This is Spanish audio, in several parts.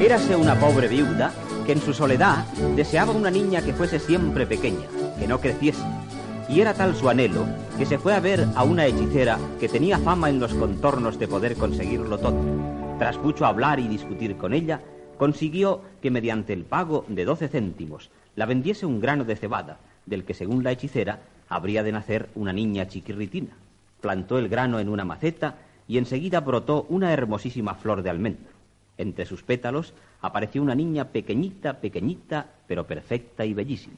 Érase una pobre viuda que en su soledad deseaba una niña que fuese siempre pequeña, que no creciese. Y era tal su anhelo que se fue a ver a una hechicera que tenía fama en los contornos de poder conseguirlo todo. Tras mucho hablar y discutir con ella, consiguió que mediante el pago de doce céntimos la vendiese un grano de cebada, del que según la hechicera habría de nacer una niña chiquirritina. Plantó el grano en una maceta y enseguida brotó una hermosísima flor de almendro. Entre sus pétalos apareció una niña pequeñita, pequeñita, pero perfecta y bellísima.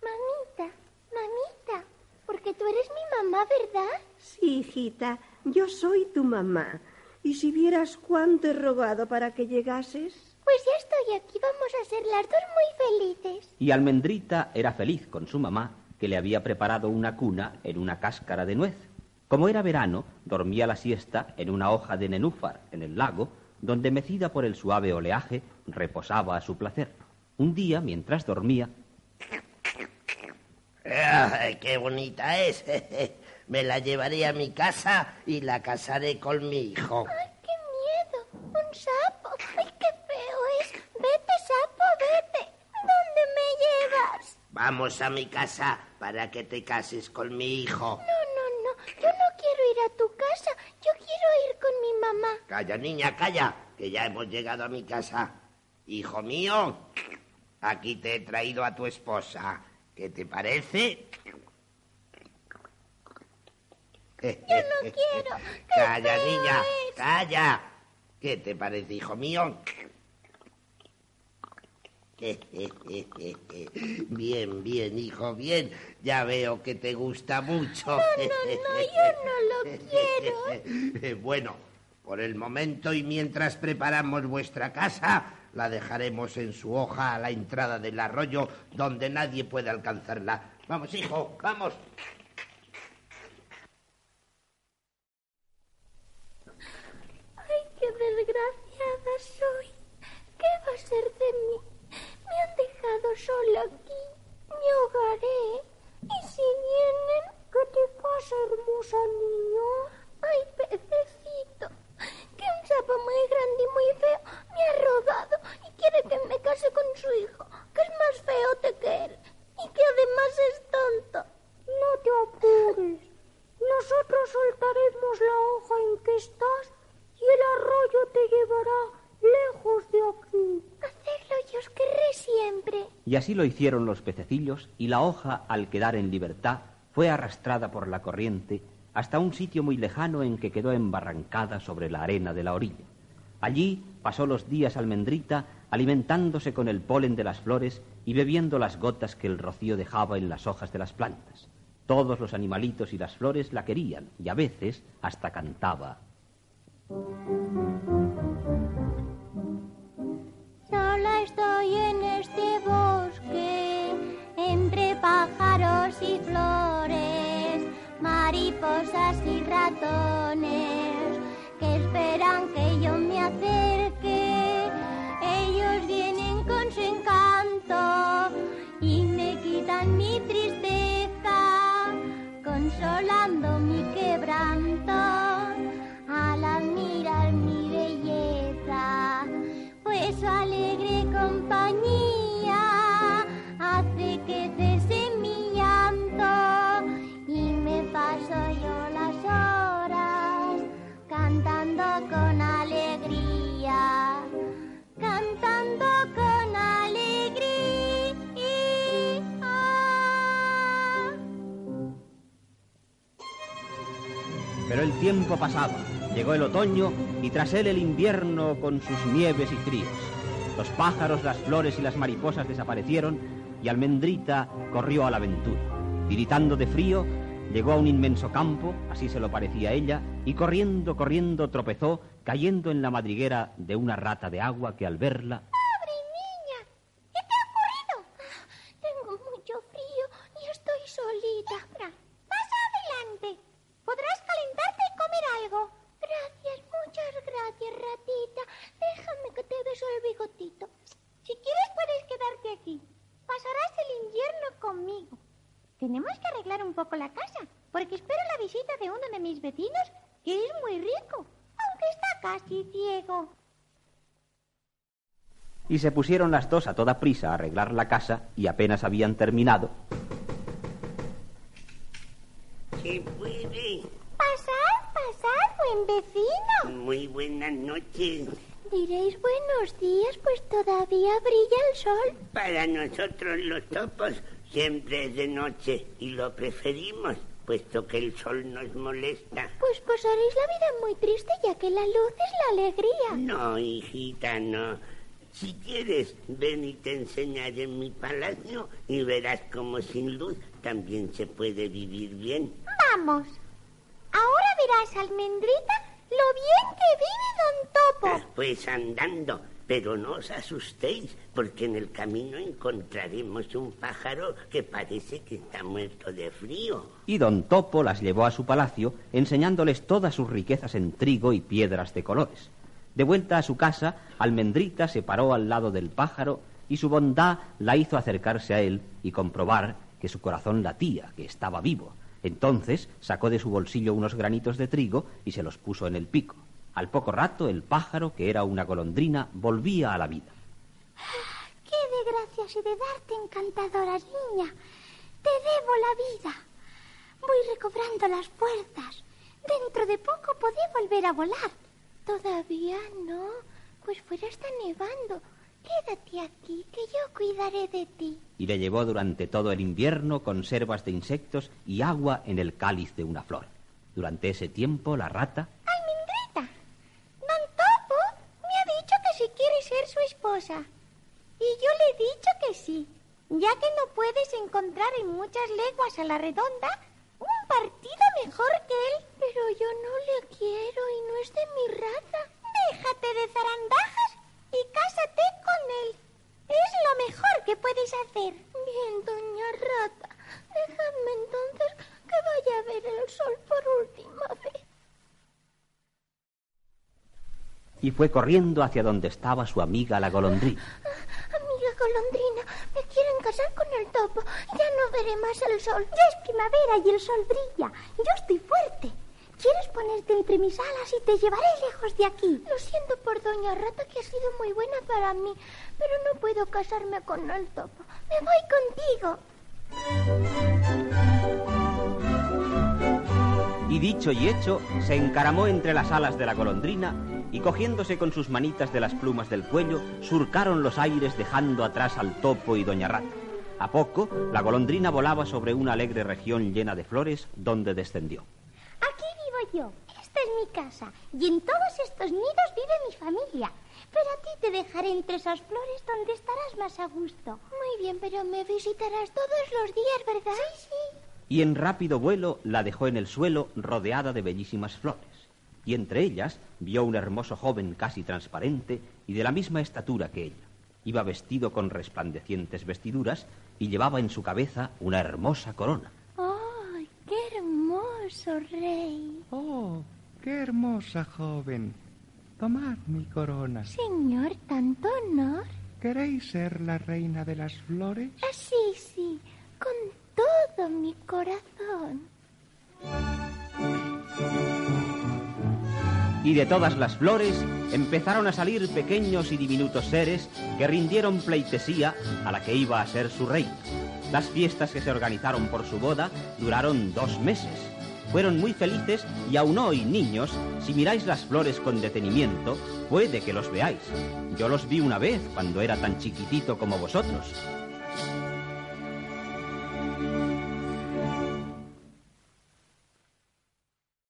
Mamita, mamita, porque tú eres mi mamá, ¿verdad? Sí, hijita, yo soy tu mamá. Y si vieras cuánto he rogado para que llegases. Pues ya estoy aquí, vamos a ser las dos muy felices. Y Almendrita era feliz con su mamá, que le había preparado una cuna en una cáscara de nuez. Como era verano, dormía la siesta en una hoja de nenúfar en el lago, donde mecida por el suave oleaje reposaba a su placer. Un día, mientras dormía... ¡Ay, qué bonita es! Me la llevaré a mi casa y la casaré con mi hijo. ¡Ay, qué miedo! ¡Un sapo! ¡Ay, qué feo es! ¡Vete, sapo, vete! ¿Dónde me llevas? Vamos a mi casa para que te cases con mi hijo. No. No quiero ir a tu casa. Yo quiero ir con mi mamá. Calla, niña, calla, que ya hemos llegado a mi casa. Hijo mío, aquí te he traído a tu esposa. ¿Qué te parece? Yo no quiero. ¡Qué Calla, niña, es! calla. ¿Qué te parece, hijo mío? Bien, bien, hijo, bien. Ya veo que te gusta mucho. No, no, yo no Bueno, por el momento y mientras preparamos vuestra casa, la dejaremos en su hoja a la entrada del arroyo donde nadie puede alcanzarla. Vamos, hijo, vamos. ¡Ay, qué desgraciada soy! ¿Qué va a ser de mí? Me han dejado sola aquí. Me ahogaré. ¿Y si vienen? ¿Qué te pasa, hermosa niña? ¡Ay, pececito! Que un sapo muy grande y muy feo me ha robado y quiere que me case con su hijo, que es más feote que él y que además es tonto. No te apures. Nosotros soltaremos la hoja en que estás y el arroyo te llevará lejos de aquí. Hacedlo y os querré siempre. Y así lo hicieron los pececillos, y la hoja, al quedar en libertad, fue arrastrada por la corriente hasta un sitio muy lejano en que quedó embarrancada sobre la arena de la orilla. Allí pasó los días almendrita alimentándose con el polen de las flores y bebiendo las gotas que el rocío dejaba en las hojas de las plantas. Todos los animalitos y las flores la querían y a veces hasta cantaba. Sola estoy en este bosque, pájaros y flores, mariposas y ratones, que esperan que yo me acerque. Ellos vienen con su encanto y me quitan mi tristeza, consolando mi quebranto con alegría, cantando con alegría. Pero el tiempo pasaba, llegó el otoño y tras él el invierno con sus nieves y fríos. Los pájaros, las flores y las mariposas desaparecieron y Almendrita corrió a la aventura. Tiritando de frío, llegó a un inmenso campo, así se lo parecía ella, y corriendo, corriendo tropezó, cayendo en la madriguera de una rata de agua que al verla ¡Pobre niña! ¿Qué te ha ocurrido? Tengo mucho frío y estoy solita. Pasa adelante. Podrás calentarte y comer algo. Gracias, muchas gracias, ratita. Déjame que te beso el bigotito. Si quieres puedes quedarte aquí. Pasarás el invierno conmigo. Tenemos que arreglar un poco la casa, porque espero la visita de uno de mis vecinos, que es muy rico, aunque está casi ciego. Y se pusieron las dos a toda prisa a arreglar la casa y apenas habían terminado. ¿Se puede? Pasad, pasad, buen vecino. Muy buenas noches. Diréis buenos días, pues todavía brilla el sol. Para nosotros los topos siempre es de noche y lo preferimos, puesto que el sol nos molesta. Pues pasaréis la vida muy triste, ya que la luz es la alegría. No, hijita, no. Si quieres, ven y te enseñaré mi palacio y verás cómo sin luz también se puede vivir bien. Vamos. Ahora verás, almendrita, lo bien que vive don Topo. Pues andando, pero no os asustéis, porque en el camino encontraremos un pájaro que parece que está muerto de frío. Y don Topo las llevó a su palacio, enseñándoles todas sus riquezas en trigo y piedras de colores. De vuelta a su casa, Almendrita se paró al lado del pájaro y su bondad la hizo acercarse a él y comprobar que su corazón latía, que estaba vivo. Entonces sacó de su bolsillo unos granitos de trigo y se los puso en el pico. Al poco rato el pájaro, que era una golondrina, volvía a la vida. ¡Qué de gracias y de darte encantadora niña! Te debo la vida. Voy recobrando las fuerzas. Dentro de poco podré volver a volar. Todavía no, pues fuera está nevando. Quédate aquí, que yo cuidaré de ti. Y le llevó durante todo el invierno conservas de insectos y agua en el cáliz de una flor. Durante ese tiempo la rata Almendrita, Don Topo me ha dicho que si quiere ser Y yo le he dicho que sí, ya que no puedes encontrar en muchas leguas a la redonda un partido mejor que él. Pero yo no le quiero y no es de mi raza. Déjate de zarandajas y cásate con él. Es lo mejor que puedes hacer. Bien, doña rata. Déjame entonces que vaya a ver el sol por última vez. Y fue corriendo hacia donde estaba su amiga la golondrina. Amiga golondrina, me quieren casar con el topo. Ya no veré más el sol. Ya es primavera y el sol brilla. Yo estoy fuerte. ¿Quieres ponerte entre mis alas y te llevaré lejos de aquí? Lo siento por Doña Rata, que ha sido muy buena para mí, pero no puedo casarme con el topo. Me voy contigo. Y dicho y hecho, se encaramó entre las alas de la golondrina y cogiéndose con sus manitas de las plumas del cuello, surcaron los aires dejando atrás al topo y doña rata. A poco, la golondrina volaba sobre una alegre región llena de flores, donde descendió. Aquí vivo yo. Esta es mi casa. Y en todos estos nidos vive mi familia. Pero a ti te dejaré entre esas flores donde estarás más a gusto. Muy bien, pero me visitarás todos los días, ¿verdad? Sí, sí. Y en rápido vuelo la dejó en el suelo rodeada de bellísimas flores. Y entre ellas vio un hermoso joven casi transparente y de la misma estatura que ella. Iba vestido con resplandecientes vestiduras y llevaba en su cabeza una hermosa corona. ¡Ay, qué hermoso rey! Oh, qué hermosa joven. Tomad mi corona. Señor, tanto honor. ¿Queréis ser la reina de las flores? Ah, sí, sí, con todo mi corazón. Y de todas las flores empezaron a salir pequeños y diminutos seres que rindieron pleitesía a la que iba a ser su reina. Las fiestas que se organizaron por su boda duraron dos meses. Fueron muy felices y aún hoy, niños, si miráis las flores con detenimiento, puede que los veáis. Yo los vi una vez cuando era tan chiquitito como vosotros.